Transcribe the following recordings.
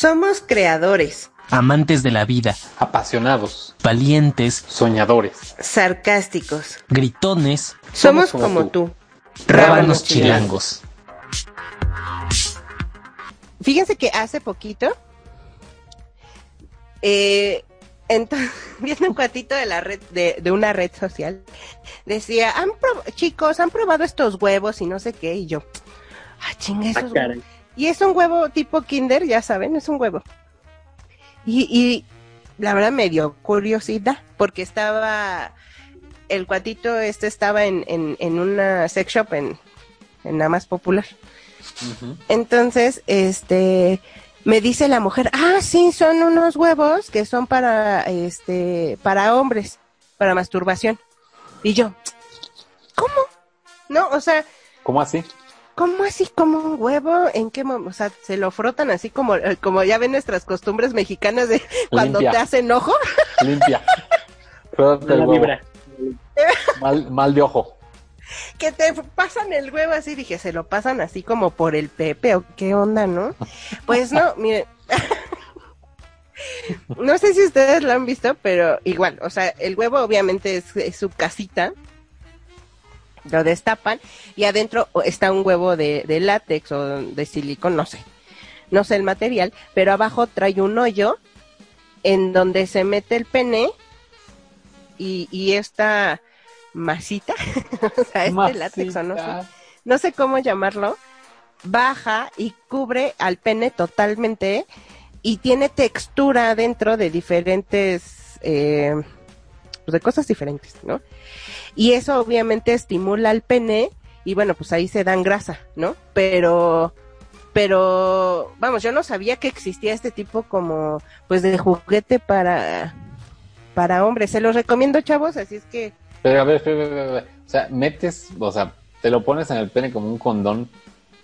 Somos creadores, amantes de la vida, apasionados, valientes, soñadores, sarcásticos. gritones, Somos como tú. rábanos chilangos. Fíjense que hace poquito, eh, entonces, viendo un cuatito de la red, de, de una red social, decía, han chicos, han probado estos huevos y no sé qué, y yo, ah, chinga, Ah, esos caray. Y es un huevo tipo Kinder, ya saben, es un huevo. Y, y la verdad me dio curiosidad, porque estaba, el cuatito este estaba en, en, en una sex shop en, en la más popular. Entonces, este, me dice la mujer, ah, sí, son unos huevos que son para, este, para hombres, para masturbación. Y yo, ¿cómo? No, o sea, ¿Cómo así? ¿Cómo así como un huevo? ¿En qué momento? O sea, se lo frotan así como, eh, como ya ven nuestras costumbres mexicanas de cuando Limpia. te hacen ojo. Limpia. Frótate el huevo. vibra. Mal, mal de ojo. que te pasan el huevo así, dije, se lo pasan así como por el pepe o qué onda, ¿no? Pues no, miren. no sé si ustedes lo han visto, pero igual, o sea, el huevo obviamente es, es su casita. Lo destapan y adentro está un huevo de, de látex o de silicón, no sé. No sé el material, pero abajo trae un hoyo en donde se mete el pene y, y esta masita, o sea, este látex o no sé, no sé cómo llamarlo, baja y cubre al pene totalmente y tiene textura dentro de diferentes, eh, pues de cosas diferentes, ¿no? Y eso obviamente estimula al pene y bueno, pues ahí se dan grasa, ¿no? Pero, pero, vamos, yo no sabía que existía este tipo como, pues de juguete para, para hombres. Se los recomiendo, chavos, así es que Pero a ver, espera, espera, espera. O sea, metes, o sea, te lo pones en el pene como un condón.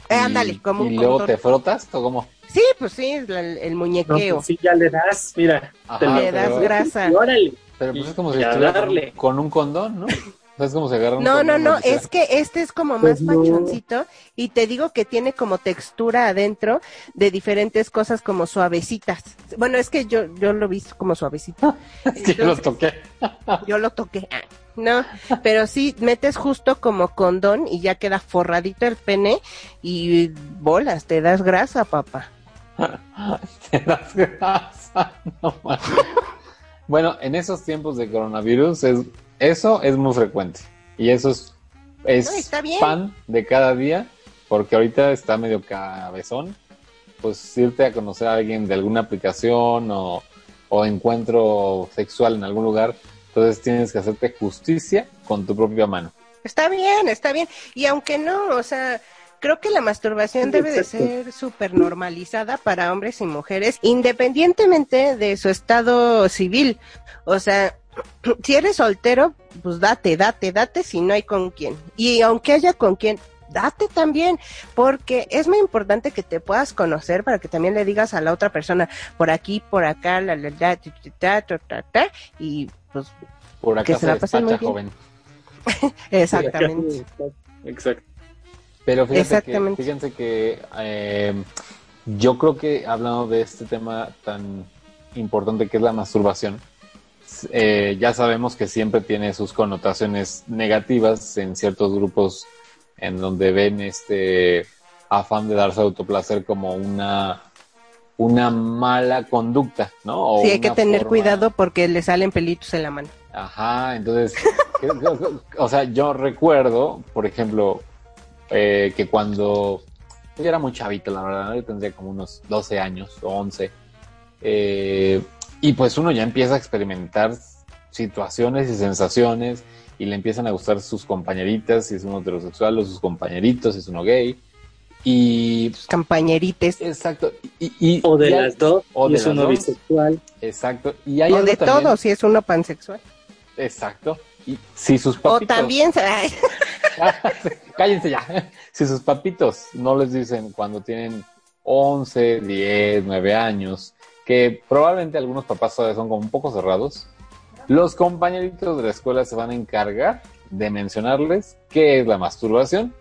Eh, y- ándale, como un Y luego condón. te frotas, ¿o cómo? Sí, pues sí, el, el No, muñequeo. pues sí, ya le das, mira. Ajá, te Le das pero- grasa. Y órale. Pero pues es como si estuviera con, un condón, ¿no? O sea, es como si agarra un No, no, no, es que este es como Pues más no. pachoncito y te digo que tiene como textura adentro de diferentes cosas como suavecitas. Bueno, es que yo yo lo vi como suavecito. Es que yo lo toqué. yo lo toqué. No, pero sí metes justo como condón y ya queda forradito el pene y bolas, te das grasa, papá. Te das grasa, no mames. Bueno, en esos tiempos de coronavirus, es, eso es muy frecuente. Y eso es, es No, pan de cada día, porque ahorita está medio cabezón. Pues irte a conocer a alguien de alguna aplicación o, o encuentro sexual en algún lugar, entonces tienes que hacerte justicia con tu propia mano. Está bien, está bien. Y aunque no, o sea, creo que la masturbación Sí, debe de ser súper normalizada para hombres y mujeres, independientemente de su estado civil. O sea, si eres soltero, pues date, date, date si no hay con quién. Y aunque haya con quién, date también, porque es muy importante que te puedas conocer para que también le digas a la otra persona por aquí, por acá, la, la, la, ta, ta, ta, ta, ta, y pues Por Que acá se se, la pasen muy bien. joven. exactamente. Exacto. Pero fíjate que, fíjense que eh, yo creo que hablando de este tema tan importante que es la masturbación, eh, ya sabemos que siempre tiene sus connotaciones negativas en ciertos grupos en donde ven este afán de darse autoplacer como una una mala conducta, ¿no? O Sí, hay que tener forma- cuidado porque le salen pelitos en la mano. Ajá, entonces, que- que- o sea, yo recuerdo, por ejemplo, eh, que cuando yo era muy chavito, la verdad, yo tendría como unos 12 años o 11, eh, y pues uno ya empieza a experimentar situaciones y sensaciones y le empiezan a gustar sus compañeritas, si es uno heterosexual, o sus compañeritos, si es uno gay, y Campañerites. exacto, y, y- O de y hay- las dos. o de es uno dos. bisexual. exacto, y hay O de también- todo, si es uno pansexual. Exacto. Y si sus O papitos. también, ay, Cállense ya. Si sus papitos no les dicen cuando tienen 11, 10, 9 años, que probablemente algunos papás todavía son como un poco cerrados, los compañeritos de la escuela se van a encargar de mencionarles qué es la masturbación,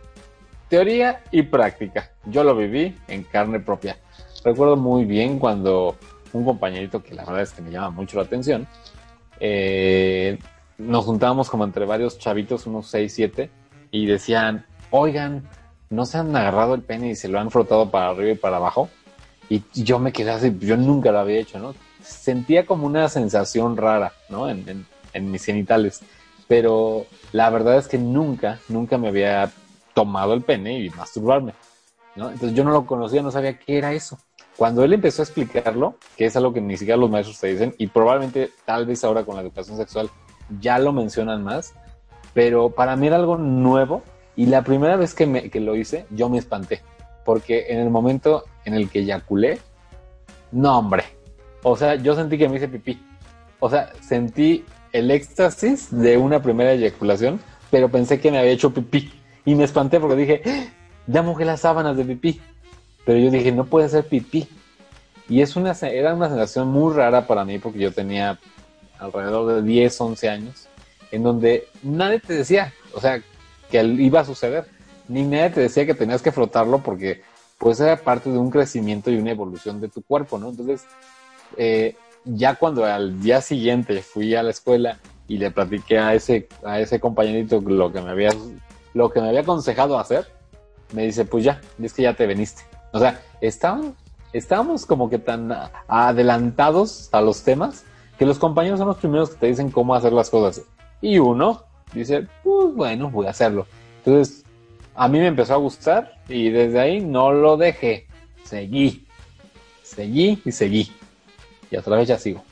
teoría y práctica. Yo lo viví en carne propia. recuerdo muy bien cuando un compañerito que la verdad es que me llama mucho la atención, eh, nos juntábamos como entre varios chavitos, unos 6, 7, y decían, oigan, ¿no se han agarrado el pene y se lo han frotado para arriba y para abajo? Y yo me quedé así, yo nunca lo había hecho, ¿no? Sentía como una sensación rara, ¿no? En, en- en mis genitales. Pero la verdad es que nunca, nunca me había tomado el pene y masturbarme, ¿no? Entonces yo no lo conocía, no sabía qué era eso. Cuando él empezó a explicarlo, que es algo que ni siquiera los maestros te dicen, y probablemente tal vez ahora con la educación sexual ya lo mencionan más, pero para mí era algo nuevo y la primera vez que, me, que lo hice yo me espanté, porque en el momento en el que eyaculé, no hombre, o sea, yo sentí que me hice pipí, o sea, sentí el éxtasis de una primera eyaculación, pero pensé que me había hecho pipí y me espanté porque dije, "¡Ah! ya mojé las sábanas de pipí, pero yo dije, no puede ser pipí. Y es una, era una sensación muy rara para mí porque yo tenía alrededor de 10, 11 años, en donde nadie te decía, o sea, que iba a suceder, ni nadie te decía que tenías que frotarlo porque pues era parte de un crecimiento y una evolución de tu cuerpo, ¿no? Entonces, eh, ya cuando al día siguiente fui a la escuela y le platiqué a ese, a ese compañerito lo que me había, lo que me había aconsejado hacer, me dice, pues ya, es que ya te veniste. O sea, estaban, estábamos como que tan adelantados a los temas que los compañeros son los primeros que te dicen cómo hacer las cosas. Y uno dice, pues bueno, voy a hacerlo. Entonces, a mí me empezó a gustar y desde ahí no lo dejé. Seguí, seguí y seguí. Y otra vez ya sigo.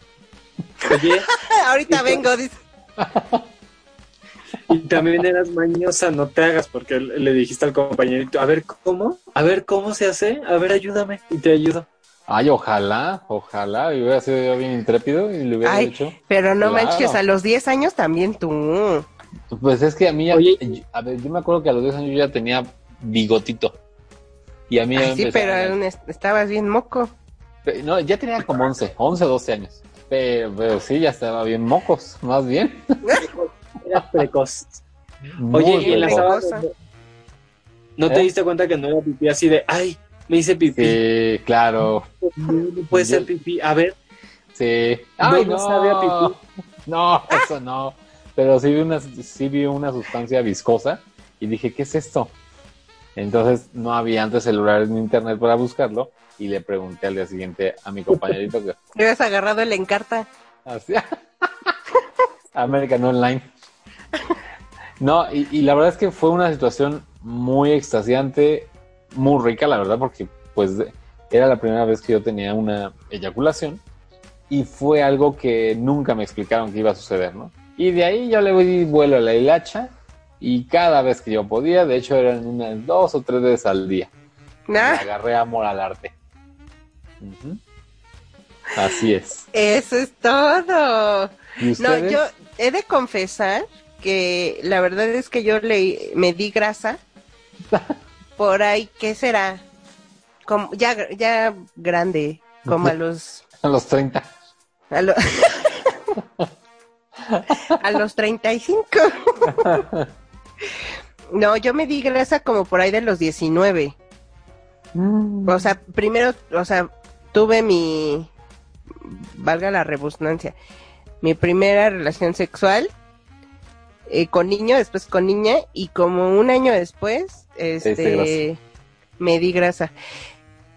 Oye, Ahorita vengo, dice. y también eras mañosa, no te hagas, porque le le dijiste al compañerito, a ver cómo, a ver cómo se hace, a ver ayúdame, y te ayudo. Ay, ojalá, ojalá, y hubiera sido yo bien intrépido y lo hubiera Ay, hecho. Pero no Claro. manches, a los 10 años también tú. Pues es que a mí, ya- Oye. yo- a ver, yo me acuerdo que a los 10 años yo ya tenía bigotito. Y a mí Ay, sí, pero a- estabas bien moco. No, ya tenía como 11, 11, 12 años. Pero, pero sí, ya estaba bien mocos, más bien. Eras precoz. Muy Oye, y en la precoz. sábana, ¿no te ¿Eh? diste cuenta que no era pipí así de, ay, me hice pipí? Sí, claro. No, no puede ser pipí. A ver, Sí. No, Ay, no no, sabe a pipí. No, eso no. Pero sí vi, una, sí vi una sustancia viscosa y dije, ¿qué es esto? Entonces no había antes celular en internet para buscarlo y le pregunté al día siguiente a mi compañerito que Te habías agarrado el encarta. hacía American Online. No, y, y la verdad es que fue una situación muy extasiante, muy rica, la verdad, porque pues era la primera vez que yo tenía una eyaculación y fue algo que nunca me explicaron que iba a suceder, ¿no? Y de ahí yo le voy vuelo a la hilacha y cada vez que yo podía, de hecho eran unas dos o tres veces al día, me agarré amor al arte. Así es. eso es todo. ¿Y No, yo he de confesar que la verdad es que yo le me di grasa por ahí, ¿qué será? Como, ya, ya grande, como a los A los 30. a, lo- a los 35. no, yo me di grasa como por ahí de los 19. O sea, primero, o sea, tuve mi, valga la redundancia, mi primera relación sexual eh, con niño, después con niña, y como un año después, este, me di grasa.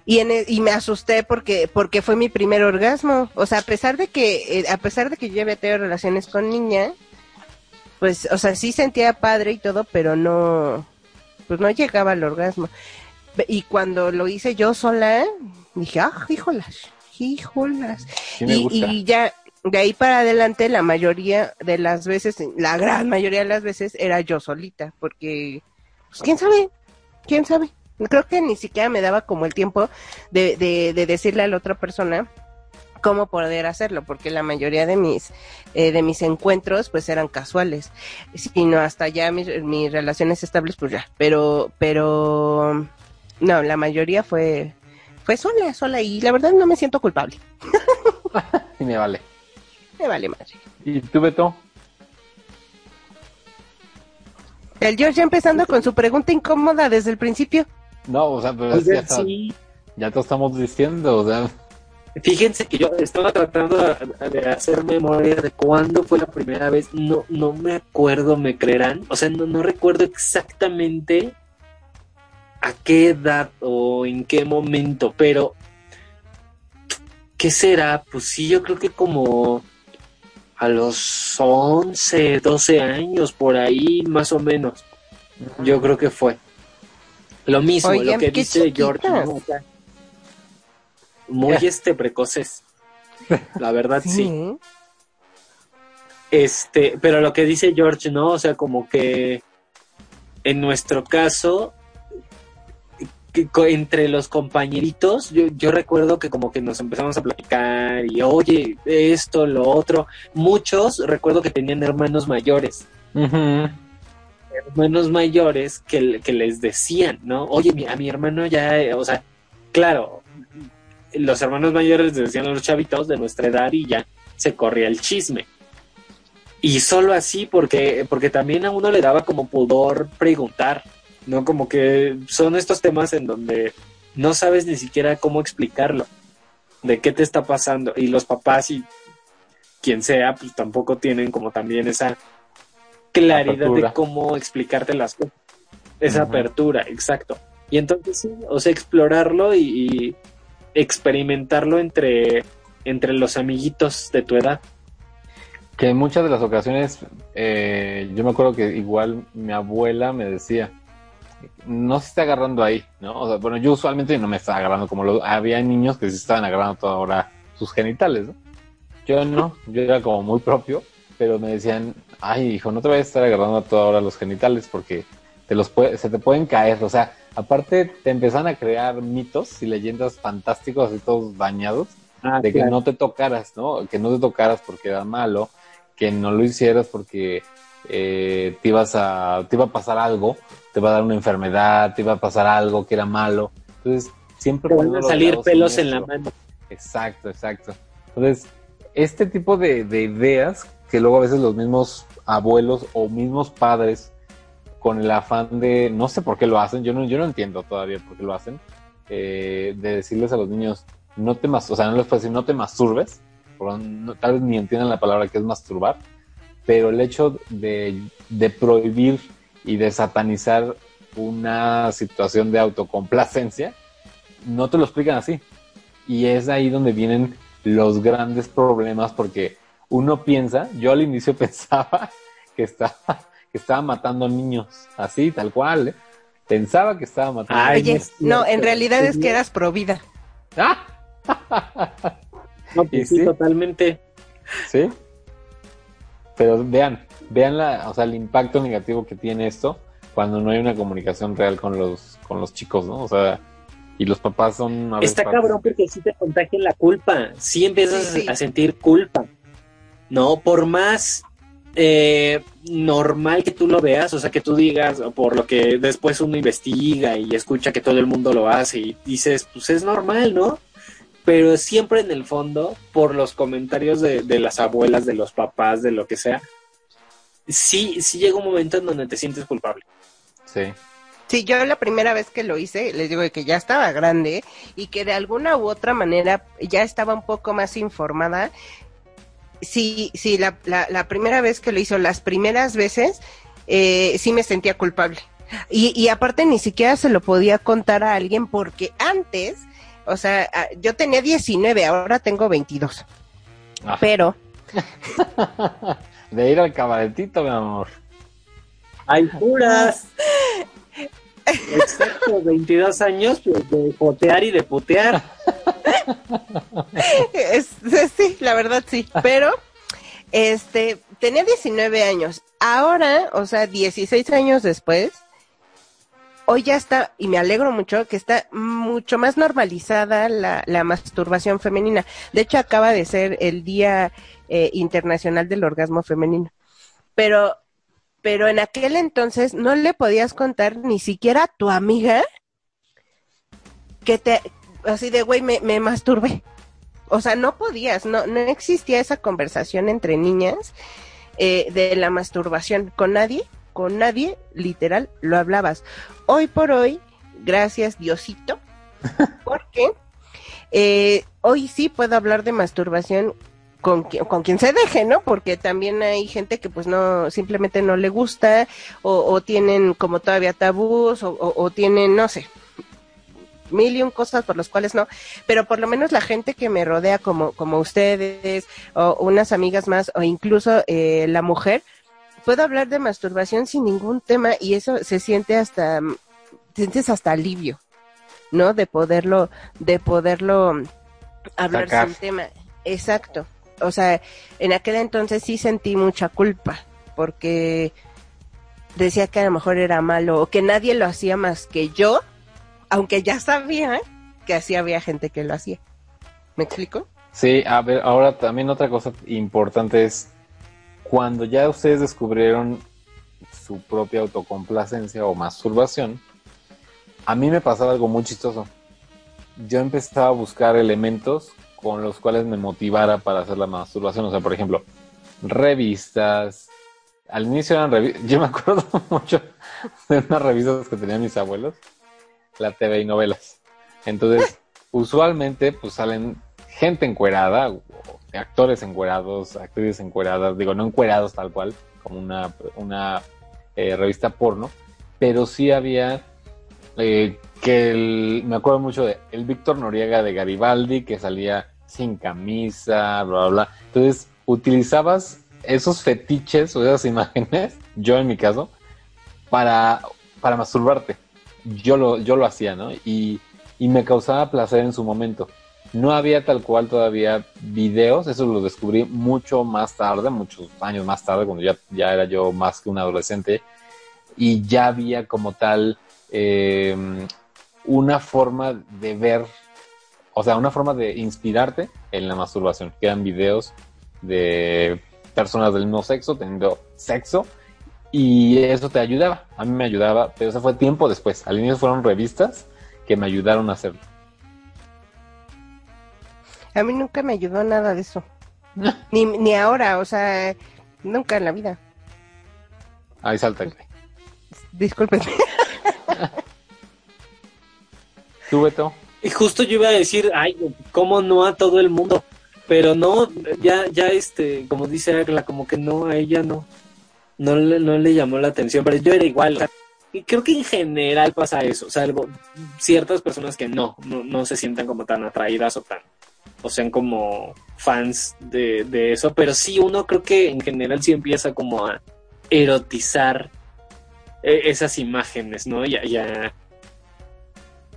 Y, en e- y me asusté porque, porque fue mi primer orgasmo. O sea, a pesar de que, eh, a pesar de que yo había tenido relaciones con niña, pues, o sea, sí sentía padre y todo, pero no, pues no llegaba al orgasmo. Y cuando lo hice yo sola, dije, ah, híjolas, híjolas. Sí y, y ya de ahí para adelante, la mayoría de las veces, la gran mayoría de las veces, era yo solita, porque, pues, quién sabe, quién sabe. Creo que ni siquiera me daba como el tiempo de, de, de decirle a la otra persona cómo poder hacerlo, porque la mayoría de mis eh, de mis encuentros pues eran casuales, sino hasta ya mis, mis relaciones estables pues ya, pero pero no, la mayoría fue fue sola, sola y la verdad no me siento culpable, Sí me vale. Me vale madre. ¿Y tú, Beto? El George ya empezando con su pregunta incómoda desde el principio. No, o sea, pero es Pues ya sí. Ya te estamos diciendo, o sea, Fíjense que yo estaba tratando de- de hacer memoria de cuándo fue la primera vez. No, no me acuerdo, me creerán. O sea, no, no recuerdo exactamente a qué edad o en qué momento, pero ¿qué será? Pues sí, yo creo que como a los 11, 12 años, por ahí más o menos. Yo creo que fue. Lo mismo, Oigan, lo que dice George. chiquitas. ¿no? O sea, muy este precoces. La verdad sí. Este, pero lo que dice George, ¿no? O sea, como que en nuestro caso, que entre los compañeritos, yo, yo recuerdo que como que nos empezamos a platicar y oye, esto, lo otro. Muchos recuerdo que tenían hermanos mayores. hermanos mayores que, que les decían, ¿no? Oye, a mi hermano ya, o sea, claro, los hermanos mayores les decían a los chavitos de nuestra edad y ya se corría el chisme. Y solo así porque, porque también a uno le daba como pudor preguntar, ¿no? Como que son estos temas en donde no sabes ni siquiera cómo explicarlo, de qué te está pasando. Y los papás y quien sea, pues tampoco tienen como también esa claridad de cómo explicarte las cosas. Esa apertura, exacto. Y entonces sí, o sea, explorarlo y, y experimentarlo entre, entre los amiguitos de tu edad. Que en muchas de las ocasiones, eh, yo me acuerdo que igual mi abuela me decía, no se está agarrando ahí, ¿no? O sea, bueno, yo usualmente no me estaba agarrando como lo, había niños que se estaban agarrando toda hora sus genitales, ¿no? Yo no, yo era como muy propio, pero me decían, ay, hijo, no te vayas a estar agarrando a toda hora los genitales porque te los puede, se te pueden caer, o sea, aparte te empiezan a crear mitos y leyendas fantásticos y todos dañados Ah, de que no te tocaras, ¿no? Que no te tocaras porque era malo, que no lo hicieras porque eh, te ibas a, te iba a pasar algo, te va a dar una enfermedad, te iba a pasar algo que era malo. Entonces, siempre Te van a salir pelos en la mano. Exacto, exacto. Entonces, este tipo de, de ideas que luego a veces los mismos abuelos o mismos padres con el afán de, no sé por qué lo hacen, yo no, yo no entiendo todavía por qué lo hacen, eh, de decirles a los niños, no te mas, o sea, no les puedo decir, no te masturbes, no- tal vez ni entiendan la palabra que es masturbar, pero el hecho de, de prohibir y de satanizar una situación de autocomplacencia, no te lo explican así. Y es ahí donde vienen los grandes problemas porque uno piensa, yo al inicio pensaba que estaba, que estaba matando niños, así, tal cual, ¿eh? Pensaba que estaba matando Ay, niños. no en realidad es que eras pro vida. ¡Ah! No, ¿Y pues sí, sí? totalmente. ¿Sí? Pero vean, vean la, o sea, el impacto negativo que tiene esto cuando no hay una comunicación real con los, con los chicos, ¿no? O sea, y los papás son a Está cabrón porque sí te contagia la culpa. Sí empiezas Sí, sí. a sentir culpa. No, por más eh, normal que tú lo veas, o sea, que tú digas, o por lo que después uno investiga y escucha que todo el mundo lo hace y dices, pues es normal, ¿no? Pero siempre en el fondo, por los comentarios de, de las abuelas, de los papás, de lo que sea, sí, sí llega un momento en donde te sientes culpable. Sí. Sí, yo la primera vez que lo hice, les digo que ya estaba grande y que de alguna u otra manera ya estaba un poco más informada. Sí, sí, la, la, la primera vez que lo hizo, las primeras veces, eh, sí me sentía culpable. Y, y aparte ni siquiera se lo podía contar a alguien porque antes, o sea, yo tenía 19, ahora tengo 22. Ah. Pero, De ir al cabaretito, mi amor. ¡Ay, puras! Exacto, 22 años pues, de jotear y de putear. Es- sí, la verdad sí, pero este tenía 19 años. Ahora, o sea, 16 años después, hoy ya está, y me alegro mucho, que está mucho más normalizada la, masturbación femenina. De hecho, acaba de ser el Día eh, Internacional del Orgasmo Femenino. Pero, pero en aquel entonces no le podías contar ni siquiera a tu amiga que te, así de, güey, me, me masturbé. O sea, no podías, no, no existía esa conversación entre niñas eh, de la masturbación con nadie, con nadie, literal, lo hablabas. Hoy por hoy, gracias Diosito, Porque eh, hoy sí puedo hablar de masturbación con, con quien se deje, ¿no? Porque también hay gente que pues no, simplemente no le gusta o, o tienen como todavía tabús o, o- o tienen, no sé, mil y un cosas por las cuales no, pero por lo menos la gente que me rodea como, como ustedes o unas amigas más o incluso eh, la mujer, puedo hablar de masturbación sin ningún tema y eso se siente hasta, sientes hasta alivio, ¿no? De poderlo, de poderlo hablar Sacar. sin tema. Exacto. O sea, en aquel entonces sí sentí mucha culpa porque decía que a lo mejor era malo o que nadie lo hacía más que yo, aunque ya sabía que así había gente que lo hacía. ¿Me explico? Sí, a ver, ahora también otra cosa importante es cuando ya ustedes descubrieron su propia autocomplacencia o masturbación, a mí me pasaba algo muy chistoso. Yo empezaba a buscar elementos con los cuales me motivara para hacer la masturbación. O sea, por ejemplo, revistas. Al inicio eran revistas. Yo me acuerdo mucho de unas revistas que tenían mis abuelos, la TV y novelas. Entonces, usualmente, pues salen gente encuerada, o actores encuerados, actrices encueradas, digo, no encuerados tal cual, como una, una eh, revista porno, pero sí había eh, que me acuerdo mucho de el Víctor Noriega de Garibaldi, que salía sin camisa, bla, bla, bla. Entonces, utilizabas esos fetiches o esas imágenes, yo en mi caso, para, para masturbarte. Yo lo, yo lo hacía, ¿no? Y, y me causaba placer en su momento. No había tal cual todavía videos, eso lo descubrí mucho más tarde, muchos años más tarde, cuando ya, ya era yo más que un adolescente, y ya había como tal eh, una forma de ver, o sea, una forma de inspirarte en la masturbación, que eran videos de personas del mismo sexo teniendo sexo, y eso te ayudaba, a mí me ayudaba, pero eso fue tiempo después, al inicio fueron revistas que me ayudaron a hacerlo. A mí nunca me ayudó nada de eso. ni, ni ahora, o sea, nunca en la vida. Ahí güey. Discúlpenme. ¿Tú, Beto? Y justo yo iba a decir, ay, cómo no a todo el mundo. Pero no, ya, ya este, como dice Agla, como que no, a ella no. No le, no le llamó la atención, pero yo era igual. o sea, y creo que en general pasa eso, salvo ciertas personas que no, no, no se sientan como tan atraídas o tan, o sean como fans de, de eso, pero sí uno creo que en general sí empieza como a erotizar eh, esas imágenes, ¿no? Y a, y a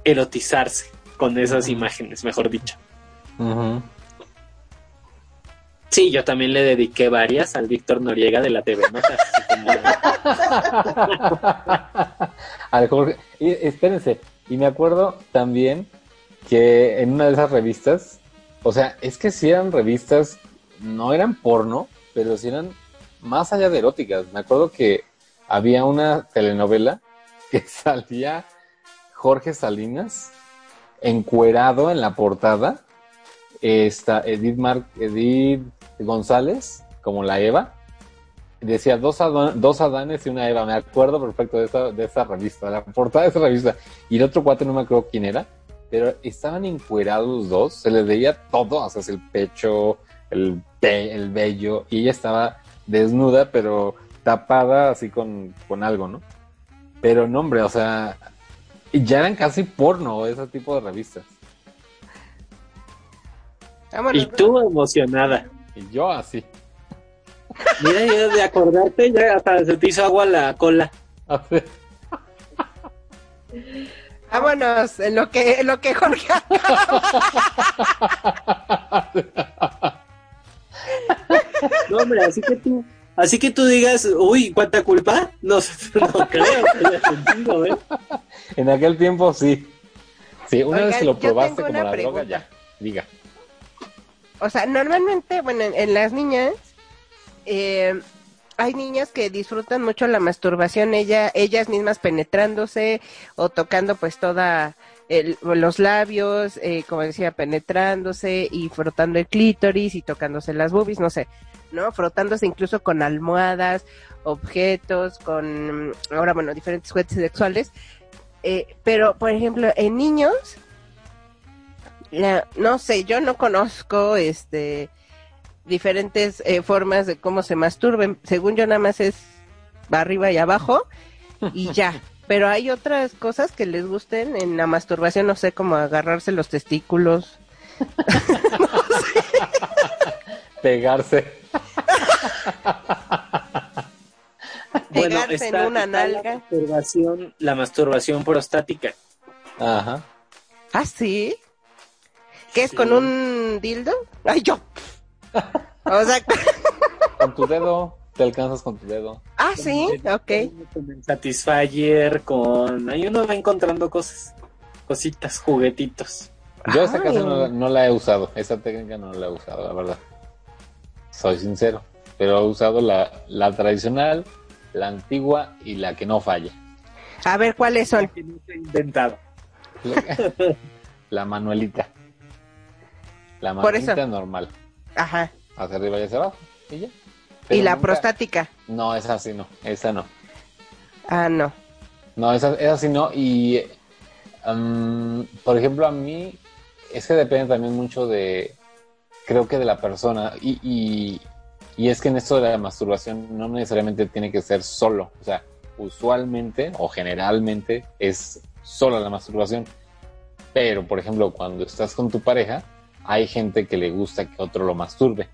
erotizarse con esas imágenes, mejor dicho. Sí, yo también le dediqué varias al Víctor Noriega de la TV Notas. como- Al Jorge. Y, espérense, y me acuerdo también que en una de esas revistas, o sea, es que si eran revistas, no eran porno, pero sí eran más allá de eróticas. Me acuerdo que había una telenovela que salía Jorge Salinas encuerado en la portada. Está Edith, Mar Edith González, como la Eva. Decía dos, dos Adanes y una Eva. Me acuerdo perfecto de esa, de esa revista, la portada de esa revista. Y el otro cuate no me acuerdo quién era, pero estaban encuerados los dos. Se les veía todo, o sea, el pecho, el, pe- el vello. Y ella estaba desnuda, pero tapada así con, con algo, ¿no? Pero no, hombre, o sea, ya eran casi porno ese tipo de revistas. Vámonos. Y tú emocionada. Y yo así. Mira, ya de acordarte, ya hasta se te hizo agua la cola. Vámonos, en lo que, en lo que Jorge. No, hombre, así que tú, así que tú digas, uy, cuánta culpa. No, no creo que haya sentido, ¿eh? En aquel tiempo sí. Sí, una Oigan, vez que lo probaste como la droga, ya. Diga. O sea, normalmente, bueno, en, en las niñas, eh, hay niñas que disfrutan mucho la masturbación, ella, ellas mismas penetrándose o tocando pues toda el- los labios, eh, como decía, penetrándose y frotando el clítoris y tocándose las boobies, no sé, ¿no? Frotándose incluso con almohadas, objetos, con, ahora bueno, diferentes juguetes sexuales. Eh, pero, por ejemplo, en niños, la- no sé, yo no conozco este diferentes eh, formas de cómo se masturben. Según yo nada más es arriba y abajo y ya. Pero hay otras cosas que les gusten en la masturbación, no sé, como agarrarse los testículos. Pegarse. Pegarse en una La nalga. masturbación, la masturbación prostática. Ajá. ¿Ah, sí? ¿Qué es Sí. con un dildo? ¡Ay, yo! O sea, Con tu dedo. Te alcanzas con tu dedo. ah, sí, ok. Con el Satisfyer, con... Ahí uno va encontrando cosas. Cositas, juguetitos. Yo esta Ay. casa no, no la he usado. Esa técnica no la he usado, la verdad. Soy sincero. Pero he usado la, la tradicional, la antigua y la que no falla. A ver, ¿cuáles son? Que no se ha inventado. La, la manuelita. La Por eso. manuelita normal. Ajá. Hacia arriba y hacia abajo. Y ya. ¿Y la nunca- prostática? No, esa sí no. Esa no. Ah, no. No, esa, esa sí no. Y, mm, por ejemplo, a mí, es que depende también mucho de, creo que de la persona. Y, y, y es que en esto de la masturbación no necesariamente tiene que ser solo. O sea, usualmente o generalmente es sola la masturbación. Pero, por ejemplo, cuando estás con tu pareja, hay gente que le gusta que otro lo masturbe,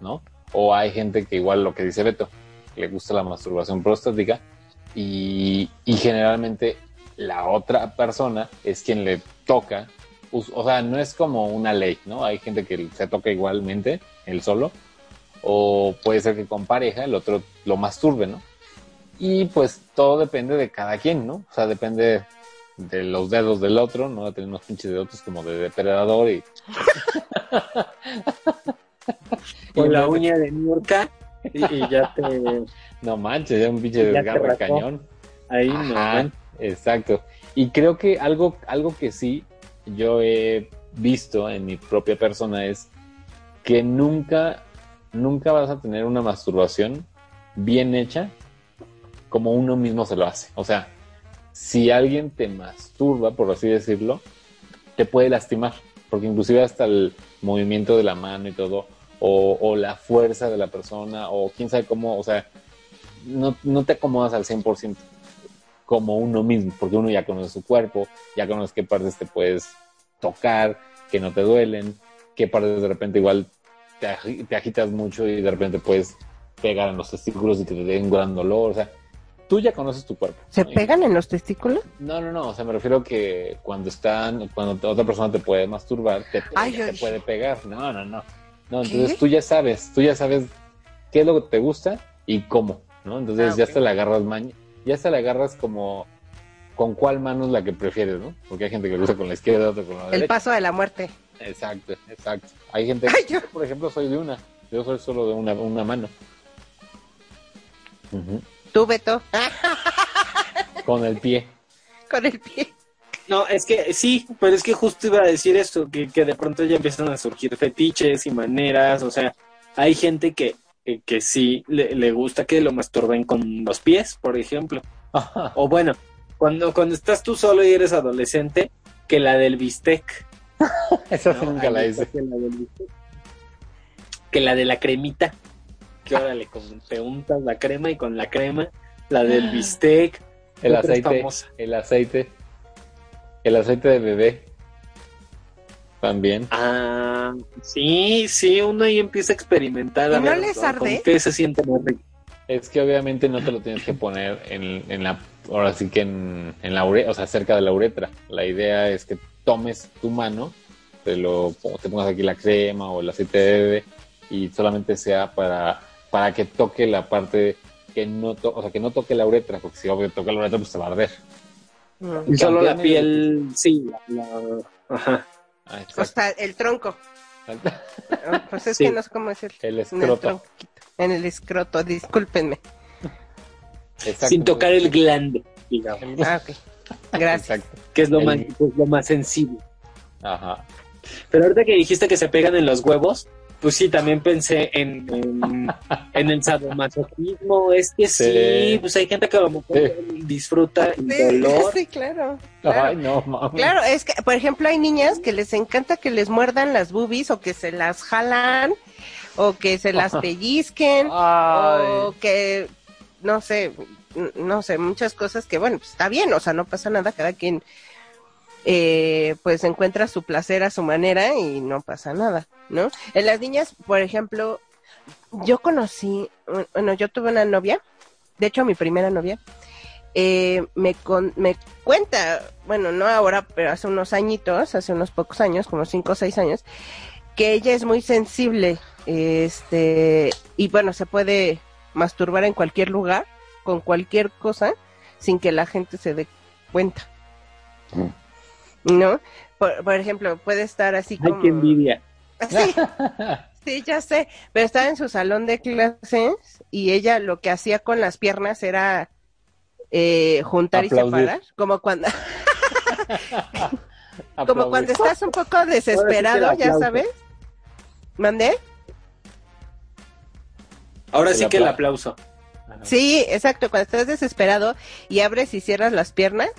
¿no? O hay gente que igual lo que dice Beto, le gusta la masturbación prostática y, generalmente la otra persona es quien le toca. O sea, no es como una ley, ¿no? Hay gente que se toca igualmente, él solo, o puede ser que con pareja el otro lo masturbe, ¿no? Y pues todo depende de cada quien, ¿no? O sea, depende de los dedos del otro, ¿no? Tener unos pinches dedos como de depredador y... Con la no- uña de Niurka y, y ya te... No manches, ya un pinche rascó. cañón. Ahí no. Ajá, exacto. Y creo que algo, algo que sí yo he visto en mi propia persona es que nunca, nunca vas a tener una masturbación bien hecha como uno mismo se lo hace. O sea, si alguien te masturba, por así decirlo, te puede lastimar, porque inclusive hasta el movimiento de la mano y todo, o, la fuerza de la persona, o quién sabe cómo, o sea, no, no te acomodas al 100% como uno mismo, porque uno ya conoce su cuerpo, ya conoce qué partes te puedes tocar, que no te duelen, qué partes de repente igual te, te agitas mucho y de repente puedes pegar en los testículos y que te den gran dolor, o sea, tú ya conoces tu cuerpo. ¿Se ¿no? Pegan en los testículos? No, no, no, o sea, me refiero que cuando están, cuando otra persona te puede masturbar, te, pega, Ay, te puede pegar. No, no, no. No, ¿Qué? entonces tú ya sabes, tú ya sabes qué es lo que te gusta y cómo, ¿no? Entonces Ah, ya ok. se la agarras maña, ya se la agarras como con cuál mano es la que prefieres, ¿no? Porque hay gente que lo usa con la izquierda, otra con la El derecha. paso de la muerte. Exacto, exacto. Hay gente, Ay, yo- por ejemplo, soy de una, yo soy solo de una, una mano. Ujú. Tú, Beto. Con el pie. con el pie. No, es que sí, pero es que justo iba a decir esto, que, que de pronto ya empiezan a surgir fetiches y maneras, o sea, hay gente que, que, que sí le, le gusta que lo masturben con los pies, por ejemplo. O bueno, cuando, cuando estás tú solo y eres adolescente, que la del bistec. Esa ¿no? nunca la hice. Que la, del bistec. Que la de la cremita. Que órale, con- te untas la crema y con la crema, la del bistec. El aceite, famosa. el aceite, el aceite de bebé. También. Ah, sí, sí, uno ahí empieza a experimentar. a ¿Y no ver, les con arde? ¿Qué se siente más rico? Es que obviamente no te lo tienes que poner en, en la, ahora sí que en, en la uretra, o sea, cerca de la uretra. La idea es que tomes tu mano, te lo, te pongas aquí la crema o el aceite de bebé y solamente sea para, para que toque la parte que no, to- o sea, que no toque la uretra, porque si obvio toca la uretra pues te va a arder. Mm. Y solo la piel, sí, la, ajá. Ah, el tronco. Ah, Pues es Sí. que no sé cómo decirlo. el En el escroto. En el escroto, discúlpenme. Exacto. Sin tocar el glande, digamos, Ah, ok. Gracias. Exacto. que es lo, El- más, que es lo más sensible. Ajá. Pero ahorita que dijiste que se pegan en los huevos, pues sí, también pensé en, en, en el sadomasoquismo. Es que sí, Sí. pues hay gente que a lo mejor disfruta el Sí, dolor. sí, claro. claro. Ay, no, mames. Claro, es que, por ejemplo, hay niñas que les encanta que les muerdan las boobies o que se las jalan o que se las pellizquen Ay. o que, no sé, no sé, muchas cosas que, bueno, pues está bien, o sea, no pasa nada, cada quien eh, pues encuentra su placer a su manera y no pasa nada, ¿no? En las niñas, por ejemplo, yo conocí, bueno, yo tuve una novia, de hecho mi primera novia, eh, me, con- me cuenta, bueno, no ahora, pero hace unos añitos, hace unos pocos años, como cinco o seis años, que ella es muy sensible, este, y bueno, se puede masturbar en cualquier lugar, con cualquier cosa, sin que la gente se dé cuenta, ¿no? Por, por ejemplo, puede estar así Ay, como... qué envidia. Sí, sí, ya sé, pero estaba en su salón de clases y ella lo que hacía con las piernas era eh, juntar y separar, como cuando, como cuando estás un poco desesperado, ya sabes. ¿Mandé? Ahora El sí que el apla- aplauso. Sí, exacto, cuando estás desesperado y abres y cierras las piernas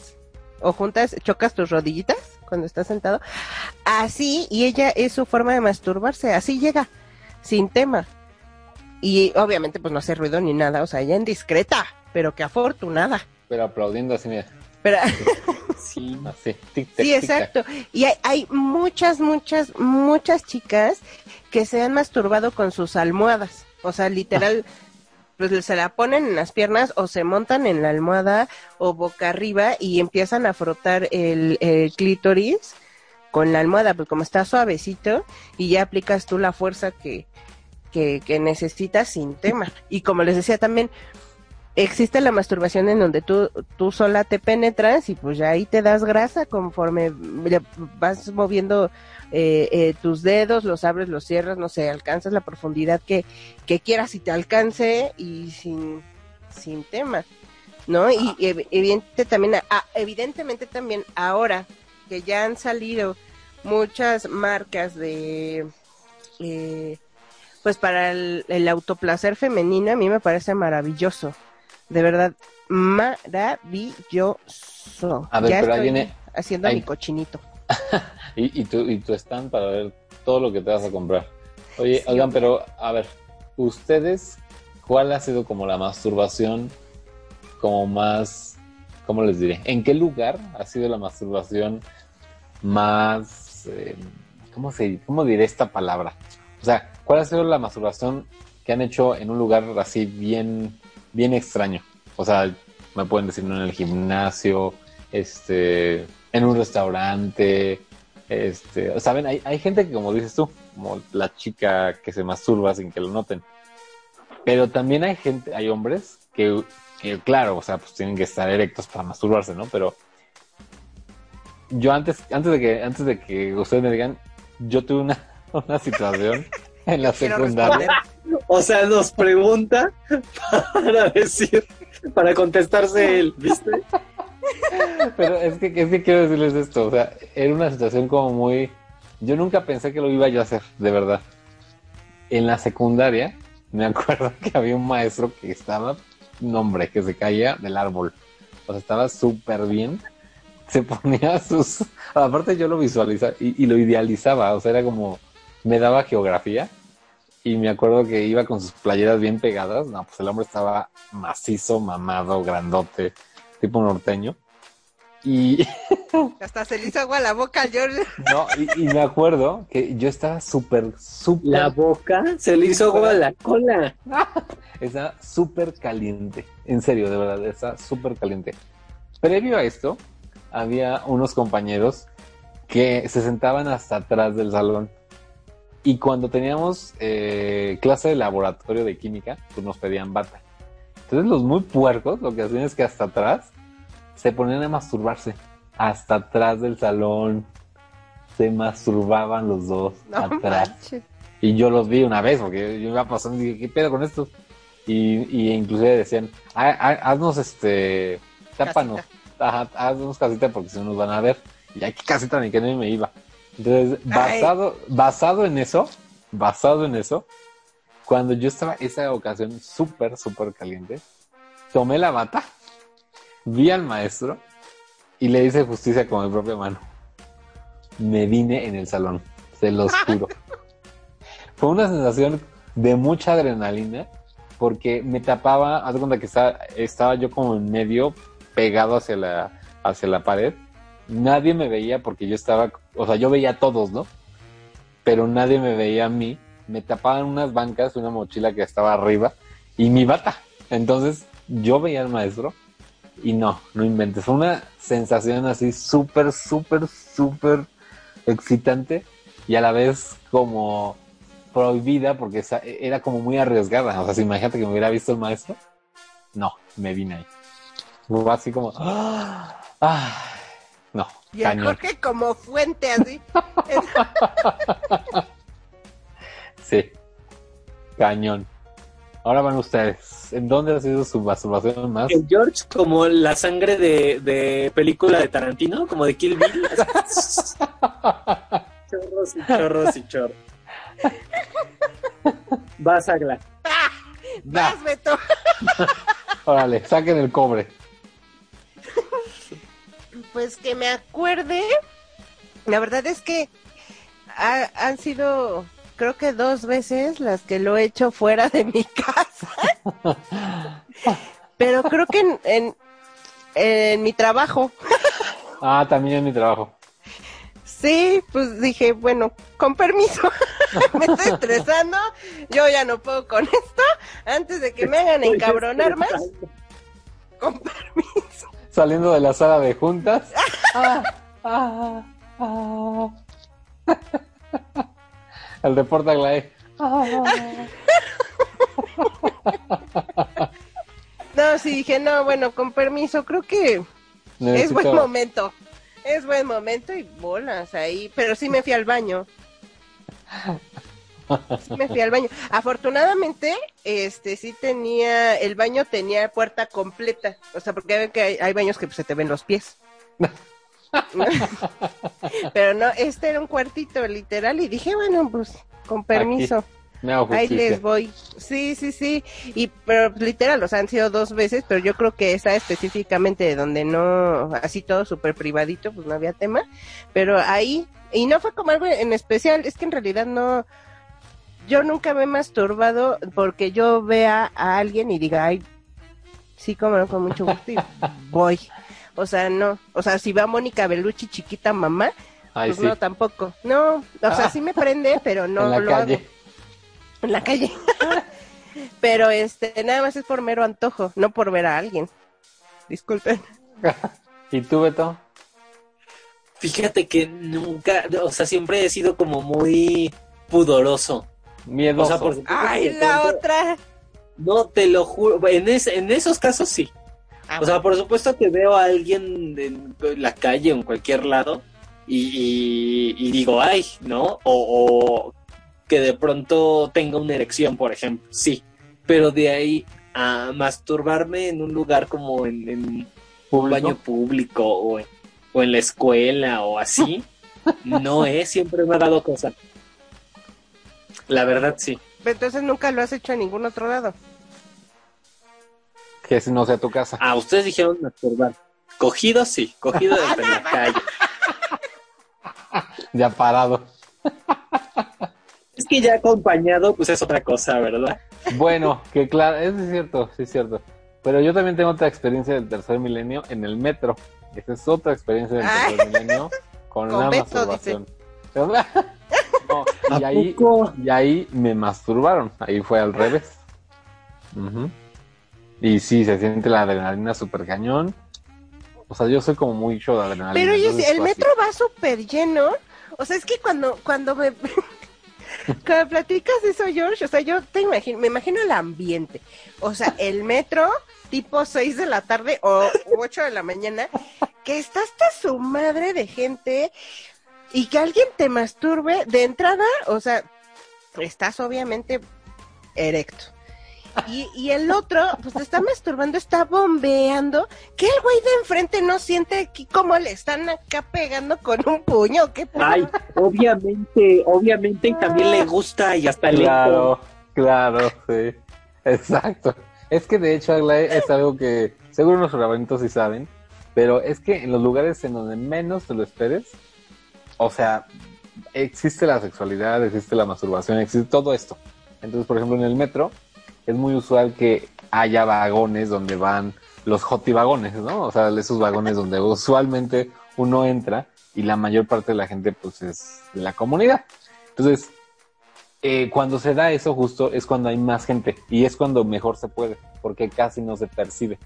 o juntas, chocas tus rodillitas cuando estás sentado. Así, y ella es su forma de masturbarse, así llega, sin tema. Y obviamente pues no hace ruido ni nada, o sea, ella en discreta, pero que afortunada. Pero aplaudiendo así, mira. Pero, Sí. Así, tic, sí, tic, exacto. Y hay, hay muchas, muchas, muchas chicas que se han masturbado con sus almohadas. O sea, literal, pues se la ponen en las piernas o se montan en la almohada o boca arriba y empiezan a frotar el, clítoris con la almohada, pues como está suavecito y ya aplicas tú la fuerza que, que, que necesitas sin tema. Y como les decía también, existe la masturbación en donde tú, tú sola te penetras y pues ya ahí te das grasa conforme vas moviendo eh, eh, tus dedos, los abres, los cierras, no sé, alcanzas la profundidad que, que quieras y te alcance y sin, sin tema, ¿no? Y ev- evidente también, ah, evidentemente también ahora que ya han salido muchas marcas de... eh, pues para el, el autoplacer femenino a mí me parece maravilloso. De verdad, maravilloso. A ver, ya pero ahí estoy viene- haciendo mi cochinito. Y, y, tu, y tu stand para ver todo lo que te vas a comprar. Oye, Sí, oigan, pero a ver, ustedes, ¿cuál ha sido como la masturbación como más, ¿cómo les diré? ¿En qué lugar ha sido la masturbación más, eh, ¿cómo se, cómo diré esta palabra? O sea, ¿cuál ha sido la masturbación que han hecho en un lugar así bien, bien extraño? O sea, me pueden decir en el gimnasio, este, en un restaurante, este, saben, hay, hay gente que como dices tú, como la chica que se masturba sin que lo noten. Pero también hay gente, hay hombres que, que claro, o sea, pues tienen que estar erectos para masturbarse, ¿no? Pero yo antes, antes de que, antes de que ustedes me digan, yo tuve una, una situación en la secundaria. O sea, nos pregunta para decir, para contestarse él, ¿viste? Pero es que, es que quiero decirles esto, o sea, era una situación como muy... Yo nunca pensé que lo iba yo a hacer, de verdad. En la secundaria, me acuerdo que había un maestro que estaba, no hombre, que se caía del árbol. O sea, estaba súper bien. Se ponía sus... Aparte yo lo visualizaba y, y lo idealizaba, o sea, era como... Me daba geografía y me acuerdo que iba con sus playeras bien pegadas. No, pues el hombre estaba macizo, mamado, grandote, tipo norteño. Y, Hasta se le hizo agua a la boca al George. no, y, y me acuerdo que yo estaba súper, súper, La boca se le hizo agua a la cola. estaba súper caliente. En serio, de verdad, estaba súper caliente. Previo a esto, había unos compañeros que se sentaban hasta atrás del salón. Y cuando teníamos eh, clase de laboratorio de química, pues nos pedían bata. Entonces los muy puercos lo que hacían es que hasta atrás se ponían a masturbarse. Hasta atrás del salón. Se masturbaban los dos No atrás. manches. Y yo los vi una vez, porque yo iba pasando y dije, ¿qué pedo con estos? Y, y inclusive decían, "Ah, ah, haznos este, tápanos, Ajá, haznos casita porque si no nos van a ver. Y aquí casita ni que no me iba. Entonces, basado, basado en eso, basado en eso, cuando yo estaba esa ocasión súper, súper caliente, tomé la bata, vi al maestro y le hice justicia con mi propia mano. Me vine en el salón, se los juro. Fue una sensación de mucha adrenalina porque me tapaba, haz cuenta que estaba, estaba yo como en medio, pegado hacia la, hacia la pared. Nadie me veía porque yo estaba, o sea, yo veía a todos, ¿no? Pero nadie me veía a mí. Me tapaban unas bancas, una mochila que estaba arriba y mi bata. Entonces yo veía al maestro y no, no inventes. Una sensación así súper, súper, súper excitante y a la vez como prohibida porque era como muy arriesgada. O sea, si imagínate que me hubiera visto el maestro. No, me vine ahí. Fue así como... ¡ah! ¡ah! No, Y a cañón. Jorge como fuente así. Sí, cañón. Ahora van ustedes. ¿En dónde ha sido su masturbación más? El George como la sangre de, de película de Tarantino, como de Kill Bill. chorros y chorros y chorros. Vas a Agla. Nah, Vas, Beto. órale, saquen el cobre. Pues que me acuerde. La verdad es que ha- han sido, creo que dos veces las que lo he hecho fuera de mi casa. Pero creo que en, en, en mi trabajo. Ah, también en mi trabajo. Sí, pues dije, bueno, con permiso. me estoy estresando. Yo ya no puedo con esto. Antes de que me hagan encabronar más, con permiso. Saliendo de la sala de juntas. Ah, ah, ah. El reporte Aglaé. No, sí, dije, no, bueno, con permiso. Creo que Es buen momento. Es buen momento y bolas ahí. Pero sí me fui al baño. Sí me fui al baño. Afortunadamente, este sí tenía, el baño tenía puerta completa. O sea, porque ven que hay, hay baños que pues, se te ven los pies. Pero no, este era un cuartito literal y dije, bueno, pues con permiso. Me hago Ahí les voy. Sí, sí, sí. Y pero literal, sea, han sido dos veces, pero yo creo que esa específicamente de donde no, así todo súper privadito, pues no había tema. Pero ahí, y no fue como algo en especial, es que en realidad no, yo nunca me he masturbado porque yo vea a alguien y diga, ay, sí, como no, con mucho gusto y voy. O sea, no, o sea, si va Mónica Bellucci chiquita mamá, Ay, pues sí. no, tampoco. No, o sea, sí me prende, pero no en la lo hago calle. en la calle. Pero este, nada más es por mero antojo, no por ver a alguien. Disculpen. ¿Y tú, Beto? Fíjate que nunca, o sea, siempre he sido como muy pudoroso. O Miedoso. sea, por supuesto Ay, la otra. No, te lo juro. En, es- en esos casos sí. Ah, O sea, por supuesto que veo a alguien en la calle o en cualquier lado y, y- y digo, ay, ¿no? O, o que de pronto tenga una erección, por ejemplo, sí. Pero de ahí a masturbarme en un lugar como en, en un baño público o en, o en la escuela o así, no es, siempre me ha dado cosa. La verdad, sí. Entonces nunca lo has hecho en ningún otro lado. Que si no sea tu casa. Ah, ustedes dijeron masturbar. Cogido, sí. Cogido en la calle. Ya parado. Es que ya acompañado, pues es otra cosa, ¿verdad? Bueno, que claro, eso es cierto, sí es cierto. Pero yo también tengo otra experiencia del tercer milenio en el metro. Esa es otra experiencia del Ay. tercer milenio con, Con una Beto, masturbación. No, y ¿A ahí, poco? y ahí me masturbaron. Ahí fue al revés. Y sí, se siente la adrenalina súper cañón. O sea, yo soy como muy show de adrenalina. Pero oye, el así. metro va súper lleno. O sea, es que cuando, cuando me, cuando platicas eso, George, o sea, yo te imagino, me imagino el ambiente. O sea, el metro, tipo 6 de la tarde o 8 de la mañana, que está hasta su madre de gente y que alguien te masturbe de entrada, o sea, estás obviamente erecto. Y, y el otro, pues está masturbando, está bombeando, que el güey de enfrente no siente aquí cómo le están acá pegando con un puño, qué? Ay, obviamente, obviamente y también le gusta y hasta le Claro, claro, sí. Exacto. Es que de hecho, es algo que seguro nuestros rabanitos sí saben, pero es que en los lugares en donde menos te lo esperes, o sea, existe la sexualidad, existe la masturbación, existe todo esto. Entonces, por ejemplo, en el metro es muy usual que haya vagones donde van los hotivagones, ¿no? O sea, esos vagones donde usualmente uno entra y la mayor parte de la gente pues es de la comunidad. Entonces, eh, cuando se da eso justo es cuando hay más gente y es cuando mejor se puede, porque casi no se percibe.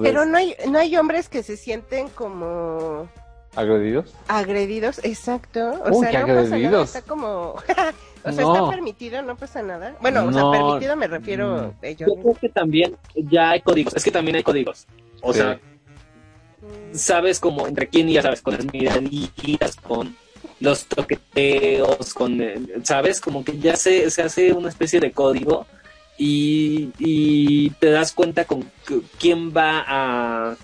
Pero no hay, no hay hombres que se sienten como ¿Agredidos? agredidos, exacto. O Uy, sea, qué no pasa nada, agredidos. está como, o sea, No. está permitido, no pasa nada. Bueno, o sea, permitido me refiero Mm. a ellos. Yo creo que también ya hay códigos. Es que también hay códigos. O Sí. sea, sabes como entre quién y ya sabes, con las miraditas, con los toqueteos, con, sabes, como que ya se, se hace una especie de código y, y te das cuenta con quién va a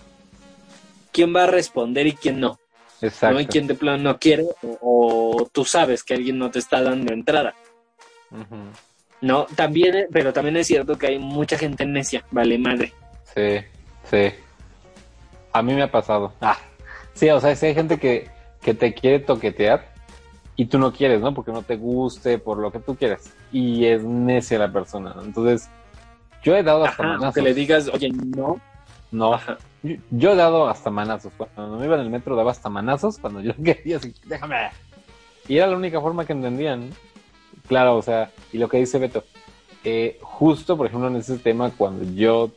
quién va a responder y quién no, Exacto. ¿no? Y quién de plano no quiere o, o tú sabes que alguien no te está dando entrada. No, también, pero también es cierto que hay mucha gente necia, vale madre. Sí, sí. A mí me ha pasado. Ah, sí, o sea, si hay gente que, que te quiere toquetear y tú no quieres, ¿no? Porque no te guste, por lo que tú quieras. Y es necia la persona. Entonces, yo he dado hasta Ajá, que le digas, oye, no, No, Ajá. Yo, yo he dado hasta manazos. Cuando me iba en el metro daba hasta manazos. Cuando yo quería, así, déjame. Y era la única forma que entendían. Claro, o sea, y lo que dice Beto, eh, justo por ejemplo en ese tema, cuando yo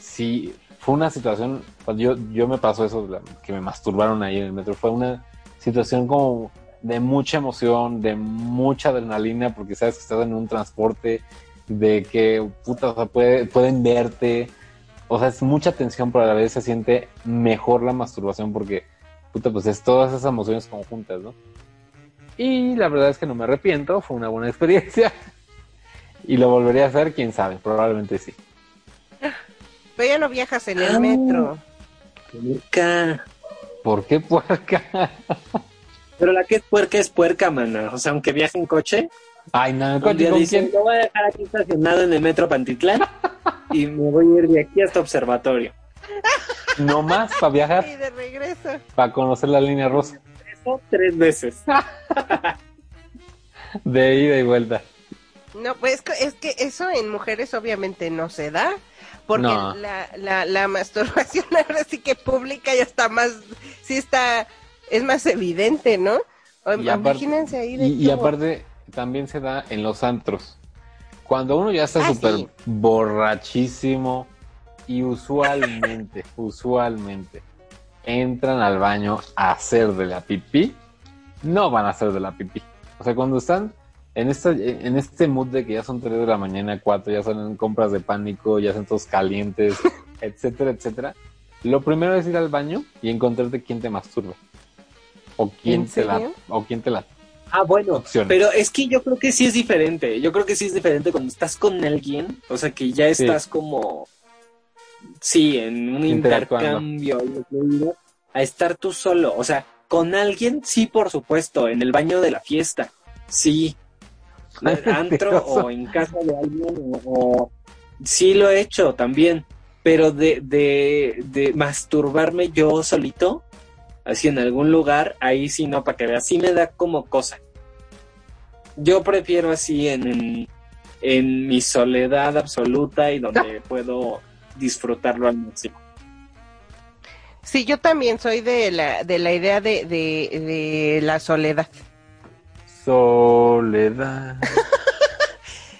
sí, fue una situación, cuando yo, yo me pasó eso, que me masturbaron ahí en el metro, fue una situación como de mucha emoción, de mucha adrenalina, porque sabes que estás en un transporte, de que puta, o sea, puede- pueden verte, o sea, es mucha tensión, pero a la vez se siente mejor la masturbación porque, puta, pues es todas esas emociones conjuntas, ¿no? Y la verdad es que no me arrepiento, fue una buena experiencia. Y lo volvería a hacer, quién sabe, probablemente sí. Pero ya no viajas en Ah. el metro. puerca. ¿Por qué puerca? Pero la que es puerca es puerca, mana. O sea, aunque viaje en coche, Ay, no, ¿con, día con quién? voy a dejar aquí estacionado en el metro Pantitlán y me voy a ir de aquí hasta observatorio. No más para viajar, Y de regreso. para conocer la línea rosa, Eso tres veces. de ida y vuelta. No, pues es que- es que eso en mujeres obviamente no se da. Porque No. la, la, la masturbación ahora sí que pública ya está más, sí está, es más evidente, ¿no? O- Y aparte- imagínense ahí de Y, y aparte, también se da en los antros. Cuando uno ya está Ah, súper sí. borrachísimo y usualmente, usualmente entran al baño a hacer de la pipí, no van a hacer de la pipí. O sea, cuando están en, esta, en este mood de que ya son 3 de la mañana, 4, ya son compras de pánico, ya son todos calientes, etcétera, etcétera, lo primero es ir al baño y encontrarte quién te masturba. O quién ¿En te la, o quién te la Ah, bueno. Pero es que yo creo que sí es diferente. Yo creo que sí es diferente cuando estás con alguien. O sea, que ya Sí. estás como. Sí, en un intercambio. digo, A estar tú solo. O sea, con alguien, sí, por supuesto. En el baño de la fiesta. Sí. Antro o en casa de alguien. O, o- Sí, lo he hecho también. Pero de, de, de masturbarme yo solito. Así en algún lugar, ahí sí no, para que veas, sí me da como cosa. Yo prefiero así en, en, en mi soledad absoluta y donde puedo disfrutarlo al máximo. Sí, yo también soy de la, de la idea de, de, de la soledad. Soledad.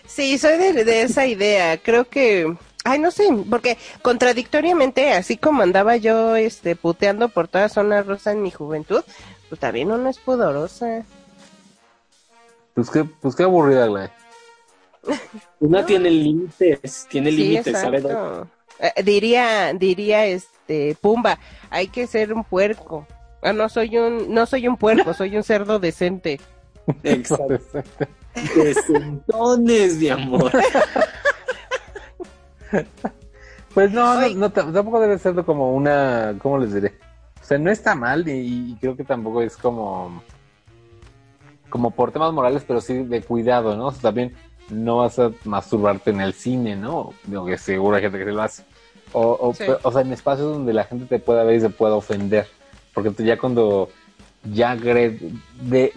Sí, soy de, de esa idea. Creo que, ay, no sé, porque contradictoriamente, así como andaba yo, este, puteando por toda zona rosa en mi juventud, pues también uno es pudorosa. Pues qué, pues qué aburrida, güey. Uno tiene límites, tiene Sí, límites, ¿sabes? Eh, diría, diría, este, Pumba, hay que ser un puerco. Ah, no soy un, no soy un puerco, soy un cerdo decente. Exacto. Desentones, mi amor. Pues no, no, no, tampoco debe ser como una, ¿cómo les diré? O sea, no está mal y, y creo que tampoco es como, como por temas morales, pero sí de cuidado, ¿no? O sea, también no vas a masturbarte en el cine, ¿no? Digo que seguro hay gente que se lo hace. O, o, Sí. o sea, en espacios donde la gente te pueda ver y se pueda ofender. Porque tú ya cuando ya agredes,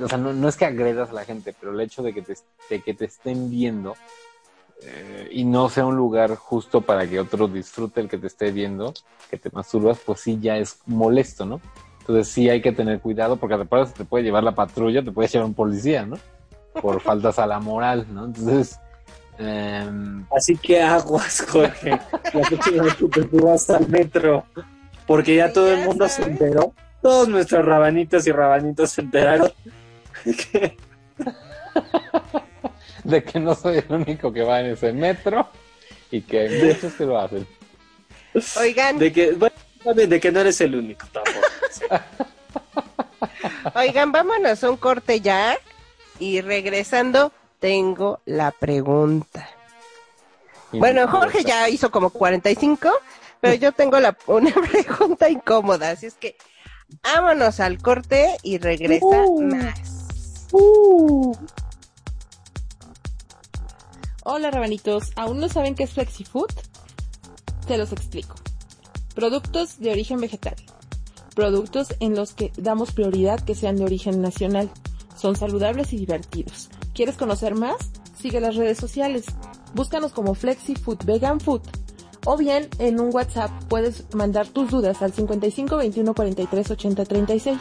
o sea, no, no es que agredas a la gente, pero el hecho de que te, de que te estén viendo eh, y no sea un lugar justo para que otro disfrute el que te esté viendo, que te masturbas, pues sí ya es molesto, ¿no? Entonces sí hay que tener cuidado porque aparte te puede llevar la patrulla, te puede llevar un policía, ¿no? Por faltas a la moral, ¿no? Entonces, em, Así que aguas, Jorge. La próxima vez que te subas al metro. Porque ya todo el mundo se enteró. Todos nuestros rabanitos y rabanitos se enteraron. que- de que no soy el único que va en ese metro y que hay muchos que lo hacen. Oigan, de que, bueno, también de que no eres el único tampoco. oigan, vámonos a un corte ya y regresando tengo la pregunta. Bueno, Jorge ya hizo como 45, pero yo tengo la, una pregunta incómoda, así es que vámonos al corte y regresa Uh. más. Hola rabanitos, ¿aún no saben qué es FlexiFood? Te los explico. Productos de origen vegetal. Productos en los que damos prioridad que sean de origen nacional. Son saludables y divertidos. ¿Quieres conocer más? Sigue las redes sociales. Búscanos como FlexiFood Vegan Food. O bien en un WhatsApp puedes mandar tus dudas al 55 21 43 80 36.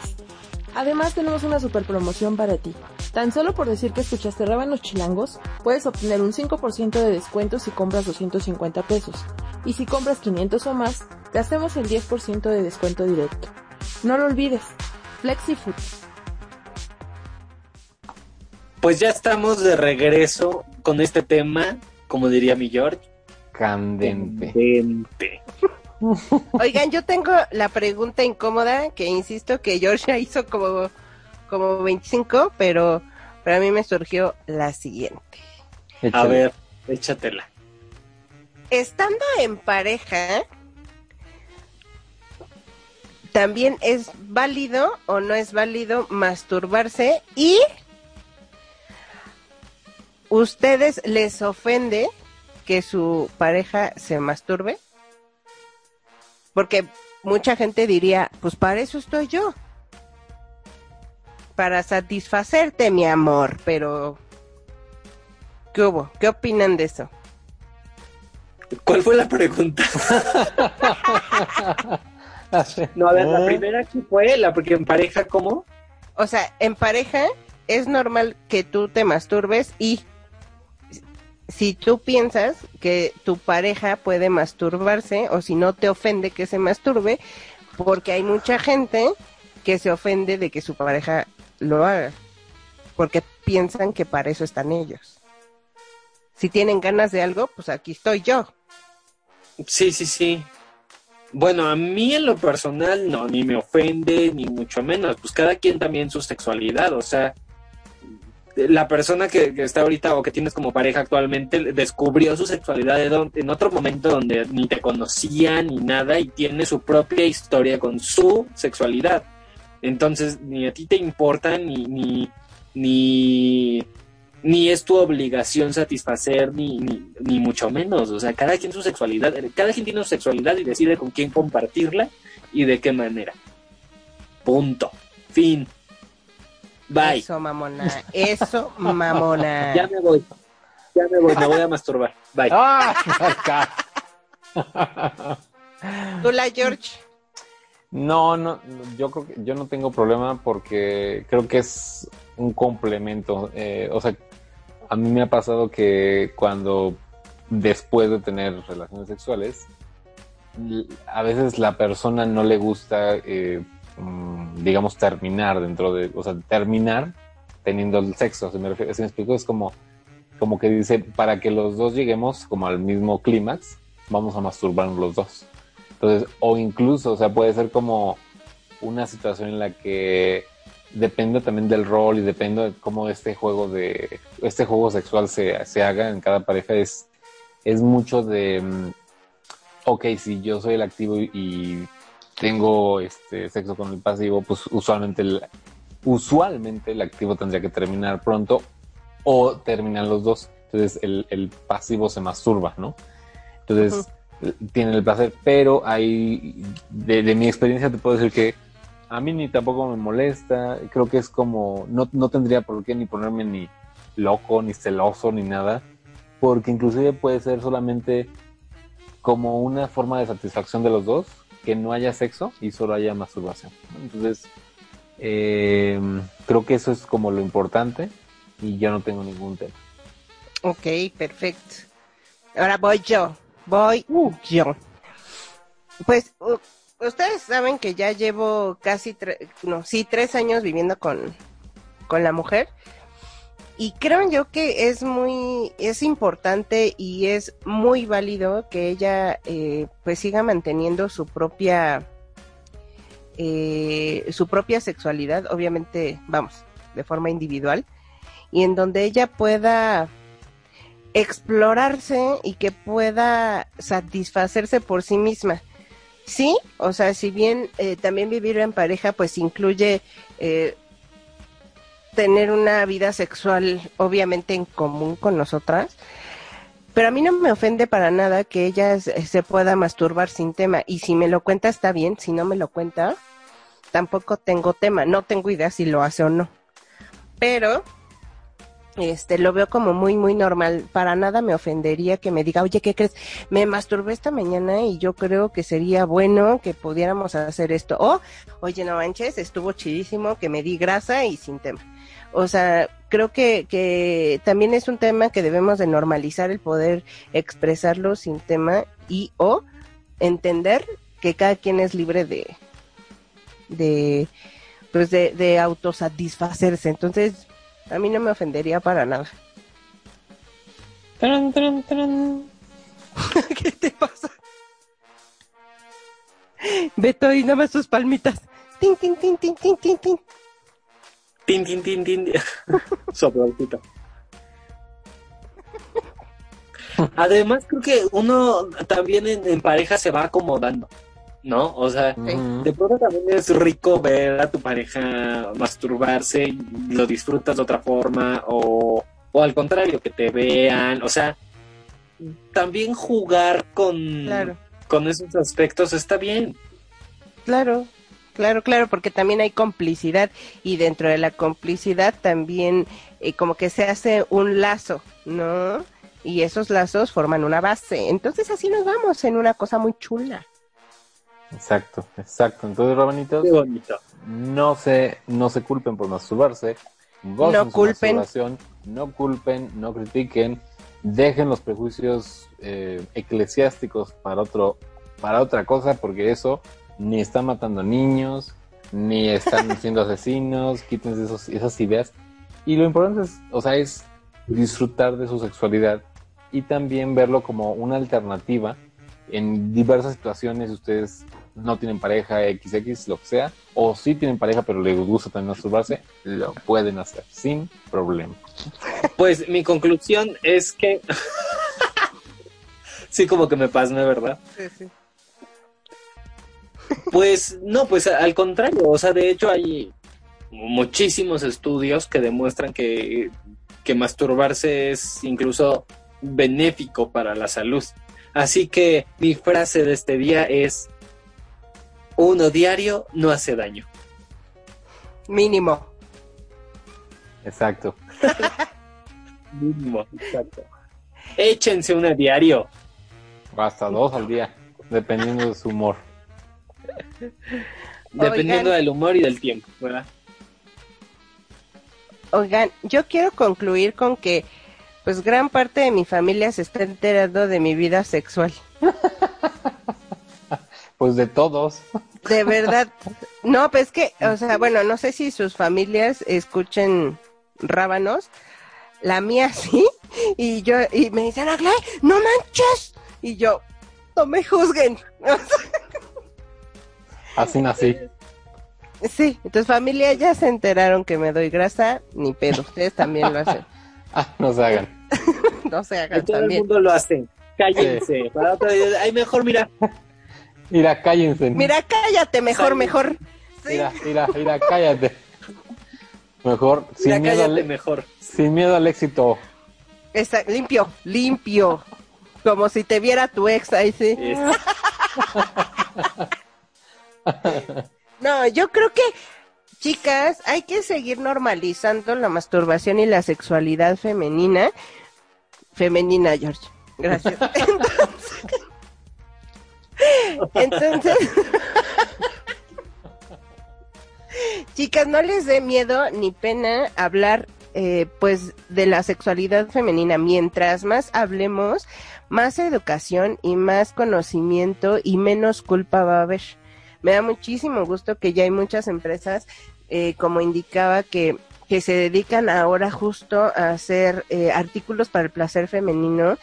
Además tenemos una super promoción para ti. Tan solo por decir que escuchaste Rábanos Chilangos, puedes obtener un 5% de descuento si compras 250 pesos. Y si compras 500 o más, te hacemos el 10% de descuento directo. No lo olvides. FlexiFood. Pues ya estamos de regreso con este tema, como diría mi George. Candente. Candente. Oigan, yo tengo la pregunta incómoda que insisto que George ya hizo como, como 25, pero, pero a mí me surgió la siguiente. A ver, échatela. Estando en pareja, también es válido o no es válido masturbarse y ustedes les ofende que su pareja se masturbe porque mucha gente diría pues para eso estoy yo para satisfacerte mi amor pero ¿qué hubo? ¿qué opinan de eso? ¿Cuál fue la pregunta? No, a ver, la ¿Eh? primera que fue, la porque en pareja, ¿cómo? O sea, en pareja es normal que tú te masturbes y si tú piensas que tu pareja puede masturbarse o si no te ofende que se masturbe, porque hay mucha gente que se ofende de que su pareja lo haga, porque piensan que para eso están ellos. Si tienen ganas de algo, pues aquí estoy yo. Sí, sí, sí. Bueno, a mí en lo personal no, ni me ofende, ni mucho menos. Pues cada quien también su sexualidad, o sea, la persona que, está ahorita o que tienes como pareja actualmente descubrió su sexualidad en otro momento donde ni te conocía ni nada y tiene su propia historia con su sexualidad. Entonces, ni a ti te importa, ni, ni, ni, ni es tu obligación satisfacer, ni, ni, ni mucho menos. O sea, cada quien su sexualidad, cada quien tiene su sexualidad y decide con quién compartirla y de qué manera. Punto. Fin. Bye. Eso, mamona. Eso, mamona. Ya me voy. Ya me voy, me voy a masturbar. Bye. ¡Ah! acá. Tú la George. No, no, yo creo que yo no tengo problema porque creo que es un complemento. Eh, o sea, a mí me ha pasado que cuando después de tener relaciones sexuales, a veces la persona no le gusta, eh, digamos, terminar dentro de, o sea, terminar teniendo el sexo. Si me, refiero, si me explico, es como, como que dice, para que los dos lleguemos como al mismo clímax, vamos a masturbarnos los dos. Entonces, o incluso, o sea, puede ser como una situación en la que depende también del rol y depende de cómo este juego de este juego sexual se, se haga en cada pareja es, es mucho de, mm, ok, si yo soy el activo y tengo este sexo con el pasivo, pues usualmente el, usualmente el activo tendría que terminar pronto o terminan los dos. Entonces el, el pasivo se masturba, ¿no? Entonces tienen el placer, pero hay, de, de mi experiencia te puedo decir que a mí ni tampoco me molesta, creo que es como, no, no tendría por qué ni ponerme ni loco, ni celoso, ni nada, porque inclusive puede ser solamente como una forma de satisfacción de los dos, que no haya sexo y solo haya masturbación. Entonces, eh, creo que eso es como lo importante y yo no tengo ningún tema. Ok, perfecto. Ahora voy yo. Voy yo. Pues ustedes saben que ya llevo casi, tre- no, sí, tres años viviendo con, con la mujer. Y creo yo que es muy, es importante y es muy válido que ella eh, pues siga manteniendo su propia, eh, su propia sexualidad, obviamente, vamos, de forma individual, y en donde ella pueda explorarse y que pueda satisfacerse por sí misma. Sí, o sea, si bien eh, también vivir en pareja pues incluye eh, tener una vida sexual obviamente en común con nosotras, pero a mí no me ofende para nada que ella se pueda masturbar sin tema y si me lo cuenta está bien, si no me lo cuenta tampoco tengo tema, no tengo idea si lo hace o no. Pero este lo veo como muy muy normal para nada me ofendería que me diga oye qué crees me masturbé esta mañana y yo creo que sería bueno que pudiéramos hacer esto o oye no manches estuvo chidísimo que me di grasa y sin tema o sea creo que que también es un tema que debemos de normalizar el poder expresarlo sin tema y o entender que cada quien es libre de de pues de, de autosatisfacerse entonces a mí no me ofendería para nada. Tran, tran, tran. ¿Qué te pasa? Beto, y nada más sus palmitas. Tin, tin, tin, tin, tin, tin, tin. Tin, tin, tin, tin. Soplotito. Además, creo que uno también en, en pareja se va acomodando, ¿no? O sea, de pronto también es rico ver a tu pareja masturbarse, y lo disfrutas de otra forma, o, o al contrario, que te vean, o sea, también jugar con, Claro, con esos aspectos está bien. claro, claro, claro, porque también hay complicidad y dentro de la complicidad también eh, como que se hace un lazo, ¿no? Y esos lazos forman una base. Entonces así nos vamos en una cosa muy chula. Exacto, exacto. Entonces, Rabanitos, Qué bonito. no se, no se culpen por masturbarse, gocen No su culpen. masturbación, no culpen, no critiquen, dejen los prejuicios eh, eclesiásticos para otro, para otra cosa, porque eso ni está matando niños, ni están siendo asesinos, quítense esos, esas ideas. Y lo importante es, o sea, es disfrutar de su sexualidad y también verlo como una alternativa en diversas situaciones. Ustedes no tienen pareja XX, lo que sea, o sí tienen pareja pero les gusta también masturbarse, lo pueden hacer sin problema. Pues mi conclusión es que. sí, como que me pasme, ¿verdad? Pues no, pues al contrario, o sea, de hecho hay muchísimos estudios que demuestran que, que masturbarse es incluso benéfico para la salud. Así que mi frase de este día es, uno diario no hace daño. Mínimo. Exacto. Mínimo, exacto. Échense una diario. Hasta dos al día, dependiendo de su humor. Dependiendo Oigan. del humor y del tiempo, ¿verdad? Oigan, yo quiero concluir con que pues gran parte de mi familia se está enterando de mi vida sexual. Pues de todos. De verdad. No, pues que, o sea, bueno, no sé si sus familias escuchen rábanos. La mía sí. Y yo, y me dicen, no manches. Y yo, no me juzguen. Así nací. sí, entonces familia ya se enteraron que me doy grasa, ni pedo. Ustedes también lo hacen. Ah, no se hagan. No se hagan todo el mundo lo hace. cállense. Para otro día, ay, mejor mira, Mira, cállense. Mira, cállate, mejor, mejor. Sí. Mira, mira, mira, cállate. Mejor, sin miedo, cállate al, mejor. sin miedo al éxito. Esa- limpio, limpio. Como si te viera tu ex ahí, sí. Es- No, yo creo que, chicas, hay que seguir normalizando la masturbación y la sexualidad femenina. Femenina, George. Gracias. Entonces, entonces chicas, no les dé miedo ni pena hablar, eh, pues, de la sexualidad femenina. Mientras más hablemos, más educación y más conocimiento y menos culpa va a haber. Me da muchísimo gusto que ya hay muchas empresas, eh, como indicaba, que, que se dedican ahora justo a hacer eh, artículos para el placer femenino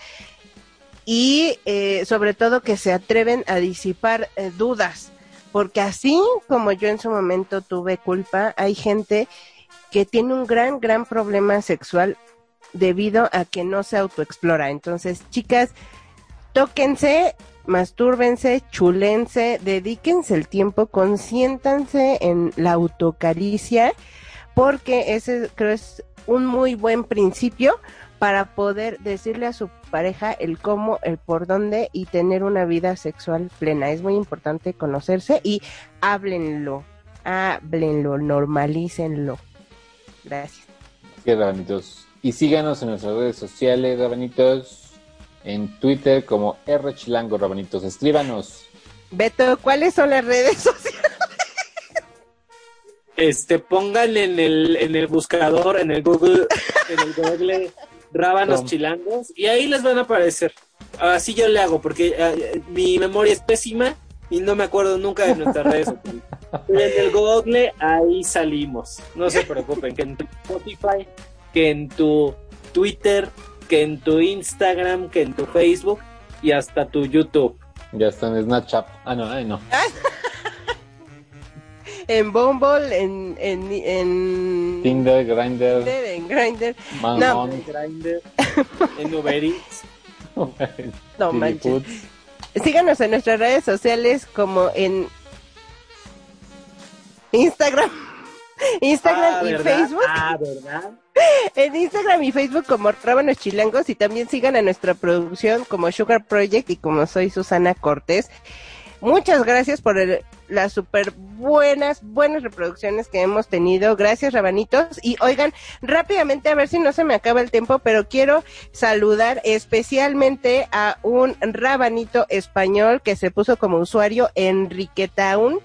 y eh, sobre todo que se atreven a disipar eh, dudas, porque así como yo en su momento tuve culpa, hay gente que tiene un gran, gran problema sexual debido a que no se autoexplora. Entonces, chicas, tóquense, mastúrbense, chulense, dedíquense el tiempo, consiéntanse en la autocaricia, porque ese creo es un muy buen principio para poder decirle a su pareja el cómo, el por dónde y tener una vida sexual plena. Es muy importante conocerse y háblenlo, háblenlo, normalícenlo. Gracias. Es, rabanitos. Y síganos en nuestras redes sociales, rabanitos. En Twitter como R Chilango, rabanitos. Escríbanos. Beto, ¿cuáles son las redes sociales? Este, pongan en el, en el buscador, en el Google, en el Google, rábanos Tom. chilangos, y ahí les van a aparecer. Así yo le hago, porque eh, mi memoria es pésima y no me acuerdo nunca de nuestras redes sociales. Pero en el Google, ahí salimos. No se preocupen, que en tu Spotify, que en tu Twitter, que en tu Instagram, que en tu Facebook y hasta tu YouTube. Ya está en Snapchat. Ah, no, ay, no. En Bumble, en, en, en Tinder, Grindr, Tinder, en Grindr. Manhunt, En Grindr, en Uber Eats. No manches. Síganos en nuestras redes sociales como en Instagram, Instagram Ah, y ¿verdad? Facebook. Ah, ¿verdad? En Instagram y Facebook como Rábanos Chilangos y también sigan a nuestra producción como Sugar Project y como soy Susana Cortés. Muchas gracias por el- las super buenas, buenas reproducciones que hemos tenido. Gracias, Rabanitos. Y oigan, rápidamente, a ver si no se me acaba el tiempo, pero quiero saludar especialmente a un rabanito español que se puso como usuario Enriquetaun.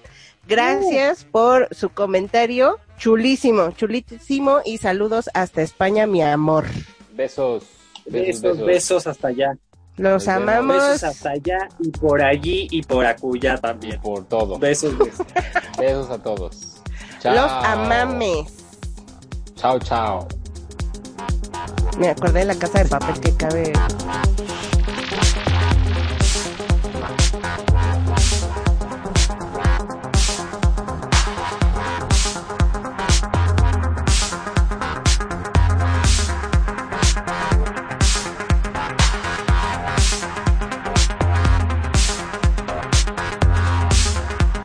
Gracias por su comentario. Chulísimo, chulísimo. Y saludos hasta España, mi amor. Besos. Besos, Besos, besos, hasta allá. Los amamos. Besos hasta allá y por allí y por acullá también. Por todo. Besos, besos. Besos a todos. Chao. Los amames. Chao, chao. Me acordé de la casa de papel que cabe.